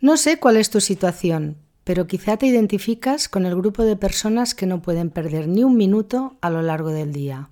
No sé cuál es tu situación, pero quizá te identificas con el grupo de personas que no pueden perder ni un minuto a lo largo del día.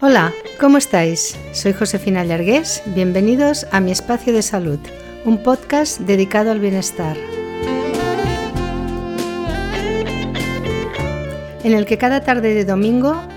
Hola, ¿cómo estáis? Soy Josefina Llargués, bienvenidos a Mi Espacio de Salud, un podcast dedicado al bienestar. en el que cada tarde de domingo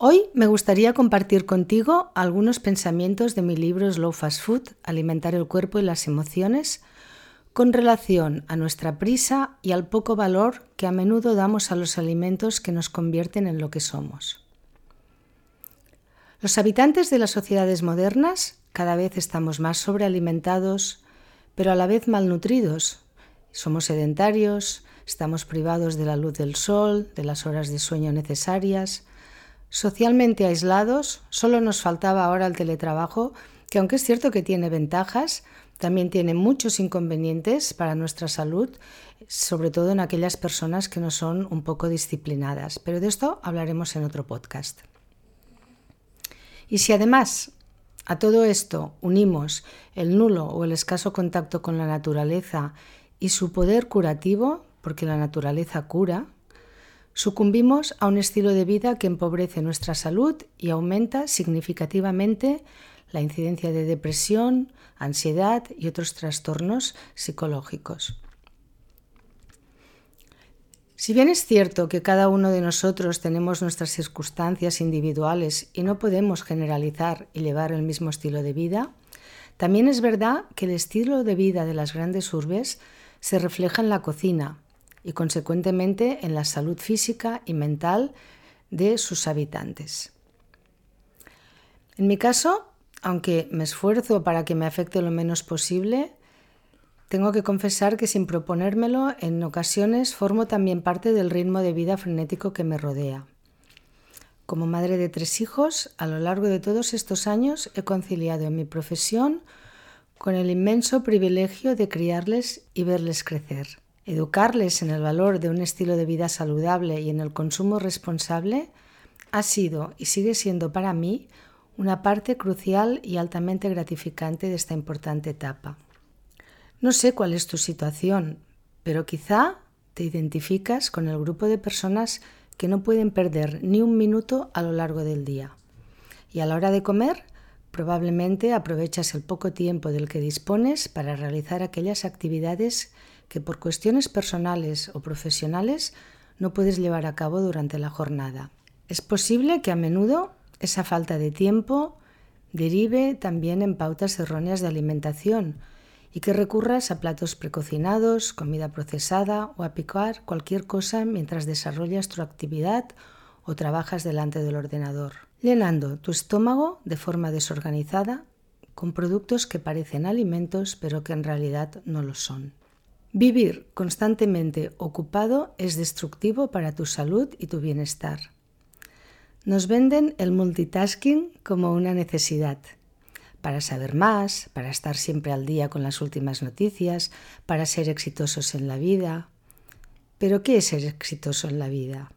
Hoy me gustaría compartir contigo algunos pensamientos de mi libro Slow Fast Food, Alimentar el cuerpo y las emociones, con relación a nuestra prisa y al poco valor que a menudo damos a los alimentos que nos convierten en lo que somos. Los habitantes de las sociedades modernas cada vez estamos más sobrealimentados, pero a la vez malnutridos. Somos sedentarios, estamos privados de la luz del sol, de las horas de sueño necesarias, Socialmente aislados, solo nos faltaba ahora el teletrabajo, que aunque es cierto que tiene ventajas, también tiene muchos inconvenientes para nuestra salud, sobre todo en aquellas personas que no son un poco disciplinadas. Pero de esto hablaremos en otro podcast. Y si además a todo esto unimos el nulo o el escaso contacto con la naturaleza y su poder curativo, porque la naturaleza cura, Sucumbimos a un estilo de vida que empobrece nuestra salud y aumenta significativamente la incidencia de depresión, ansiedad y otros trastornos psicológicos. Si bien es cierto que cada uno de nosotros tenemos nuestras circunstancias individuales y no podemos generalizar y llevar el mismo estilo de vida, también es verdad que el estilo de vida de las grandes urbes se refleja en la cocina, y consecuentemente en la salud física y mental de sus habitantes. En mi caso, aunque me esfuerzo para que me afecte lo menos posible, tengo que confesar que sin proponérmelo, en ocasiones formo también parte del ritmo de vida frenético que me rodea. Como madre de tres hijos, a lo largo de todos estos años he conciliado mi profesión con el inmenso privilegio de criarles y verles crecer. Educarles en el valor de un estilo de vida saludable y en el consumo responsable ha sido y sigue siendo para mí una parte crucial y altamente gratificante de esta importante etapa. No sé cuál es tu situación, pero quizá te identificas con el grupo de personas que no pueden perder ni un minuto a lo largo del día. Y a la hora de comer, probablemente aprovechas el poco tiempo del que dispones para realizar aquellas actividades que por cuestiones personales o profesionales no puedes llevar a cabo durante la jornada. Es posible que a menudo esa falta de tiempo derive también en pautas erróneas de alimentación y que recurras a platos precocinados, comida procesada o a picar cualquier cosa mientras desarrollas tu actividad o trabajas delante del ordenador, llenando tu estómago de forma desorganizada con productos que parecen alimentos pero que en realidad no lo son. Vivir constantemente ocupado es destructivo para tu salud y tu bienestar. Nos venden el multitasking como una necesidad, para saber más, para estar siempre al día con las últimas noticias, para ser exitosos en la vida. Pero ¿qué es ser exitoso en la vida?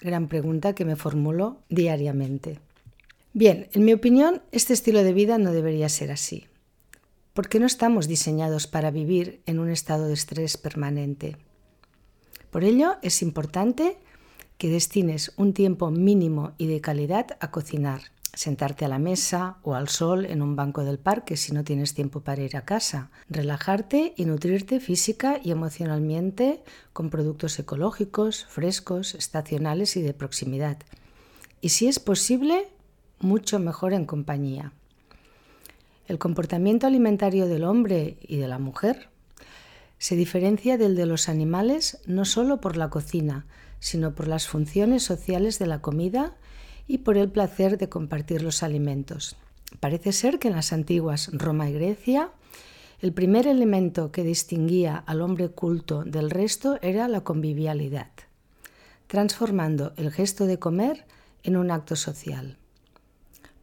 Gran pregunta que me formulo diariamente. Bien, en mi opinión, este estilo de vida no debería ser así porque no estamos diseñados para vivir en un estado de estrés permanente. Por ello, es importante que destines un tiempo mínimo y de calidad a cocinar, sentarte a la mesa o al sol en un banco del parque si no tienes tiempo para ir a casa, relajarte y nutrirte física y emocionalmente con productos ecológicos, frescos, estacionales y de proximidad. Y si es posible, mucho mejor en compañía. El comportamiento alimentario del hombre y de la mujer se diferencia del de los animales no solo por la cocina, sino por las funciones sociales de la comida y por el placer de compartir los alimentos. Parece ser que en las antiguas Roma y Grecia el primer elemento que distinguía al hombre culto del resto era la convivialidad, transformando el gesto de comer en un acto social.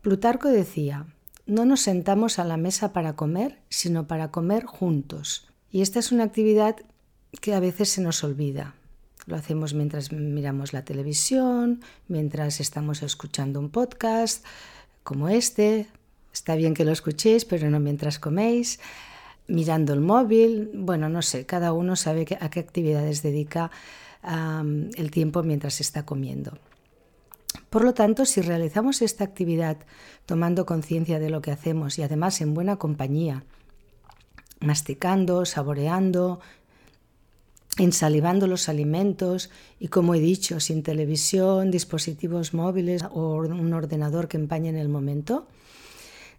Plutarco decía, no nos sentamos a la mesa para comer, sino para comer juntos. Y esta es una actividad que a veces se nos olvida. Lo hacemos mientras miramos la televisión, mientras estamos escuchando un podcast como este. Está bien que lo escuchéis, pero no mientras coméis mirando el móvil, bueno, no sé, cada uno sabe a qué actividades dedica el tiempo mientras está comiendo. Por lo tanto, si realizamos esta actividad tomando conciencia de lo que hacemos y además en buena compañía, masticando, saboreando, ensalivando los alimentos y, como he dicho, sin televisión, dispositivos móviles o un ordenador que empañe en el momento,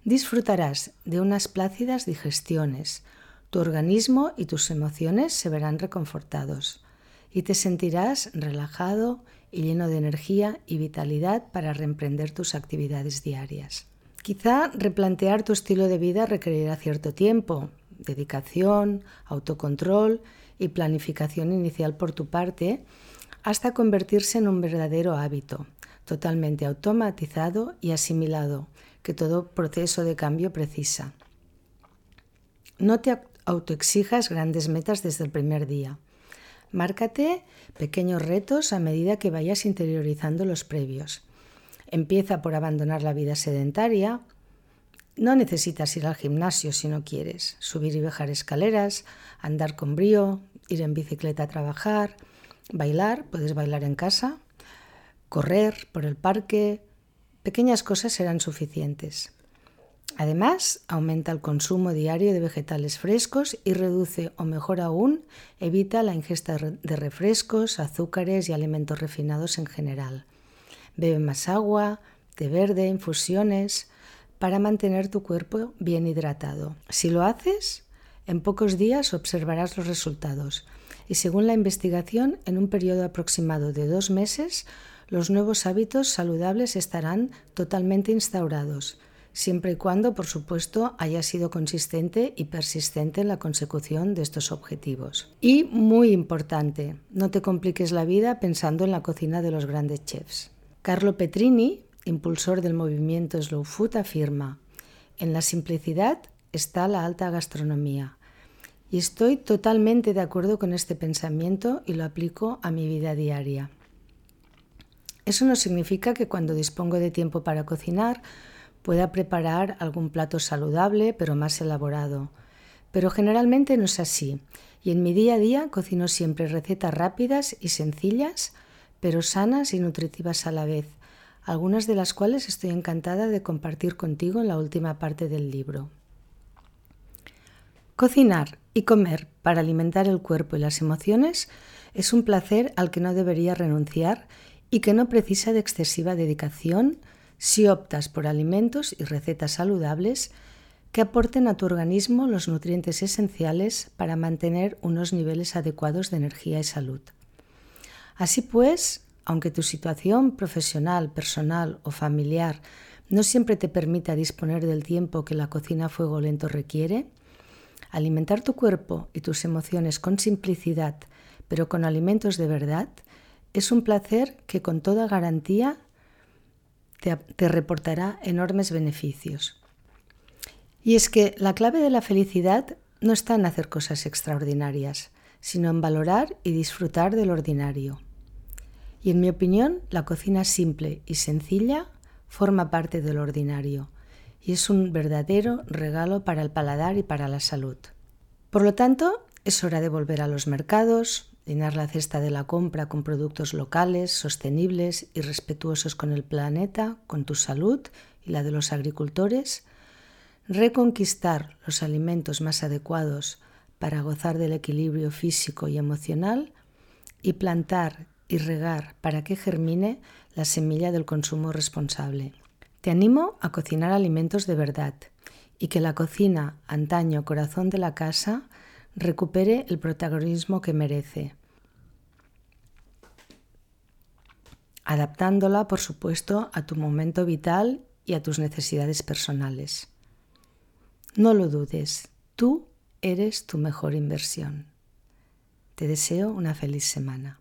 disfrutarás de unas plácidas digestiones. Tu organismo y tus emociones se verán reconfortados y te sentirás relajado y lleno de energía y vitalidad para reemprender tus actividades diarias. Quizá replantear tu estilo de vida requerirá cierto tiempo, dedicación, autocontrol y planificación inicial por tu parte, hasta convertirse en un verdadero hábito, totalmente automatizado y asimilado, que todo proceso de cambio precisa. No te autoexijas grandes metas desde el primer día. Márcate pequeños retos a medida que vayas interiorizando los previos. Empieza por abandonar la vida sedentaria. No necesitas ir al gimnasio si no quieres. Subir y bajar escaleras, andar con brío, ir en bicicleta a trabajar, bailar, puedes bailar en casa, correr por el parque, Pequeñas cosas serán suficientes. Además, aumenta el consumo diario de vegetales frescos y reduce, o mejor aún, evita la ingesta de refrescos, azúcares y alimentos refinados en general. Bebe más agua, té verde, infusiones, para mantener tu cuerpo bien hidratado. Si lo haces, en pocos días observarás los resultados y según la investigación, en un periodo aproximado de dos meses, los nuevos hábitos saludables estarán totalmente instaurados, siempre y cuando, por supuesto, haya sido consistente y persistente en la consecución de estos objetivos. Y muy importante, no te compliques la vida pensando en la cocina de los grandes chefs. Carlo Petrini, impulsor del movimiento Slow Food, afirma, en la simplicidad está la alta gastronomía. Y estoy totalmente de acuerdo con este pensamiento y lo aplico a mi vida diaria. Eso no significa que cuando dispongo de tiempo para cocinar pueda preparar algún plato saludable pero más elaborado. Pero generalmente no es así, y en mi día a día cocino siempre recetas rápidas y sencillas, pero sanas y nutritivas a la vez, algunas de las cuales estoy encantada de compartir contigo en la última parte del libro. Cocinar y comer para alimentar el cuerpo y las emociones es un placer al que no debería renunciar y que no precisa de excesiva dedicación si optas por alimentos y recetas saludables que aporten a tu organismo los nutrientes esenciales para mantener unos niveles adecuados de energía y salud. Así pues, aunque tu situación profesional, personal o familiar no siempre te permita disponer del tiempo que la cocina a fuego lento requiere, alimentar tu cuerpo y tus emociones con simplicidad, pero con alimentos de verdad, es un placer que con toda garantía te, reportará enormes beneficios. Y es que la clave de la felicidad no está en hacer cosas extraordinarias, sino en valorar y disfrutar del ordinario. Y en mi opinión, la cocina simple y sencilla forma parte del ordinario y es un verdadero regalo para el paladar y para la salud. Por lo tanto, es hora de volver a los mercados, llenar la cesta de la compra con productos locales, sostenibles y respetuosos con el planeta, con tu salud y la de los agricultores, reconquistar los alimentos más adecuados para gozar del equilibrio físico y emocional y plantar y regar para que germine la semilla del consumo responsable. Te animo a cocinar alimentos de verdad y que la cocina, antaño corazón de la casa, recupere el protagonismo que merece. Adaptándola, por supuesto, a tu momento vital y a tus necesidades personales. No lo dudes, tú eres tu mejor inversión. Te deseo una feliz semana.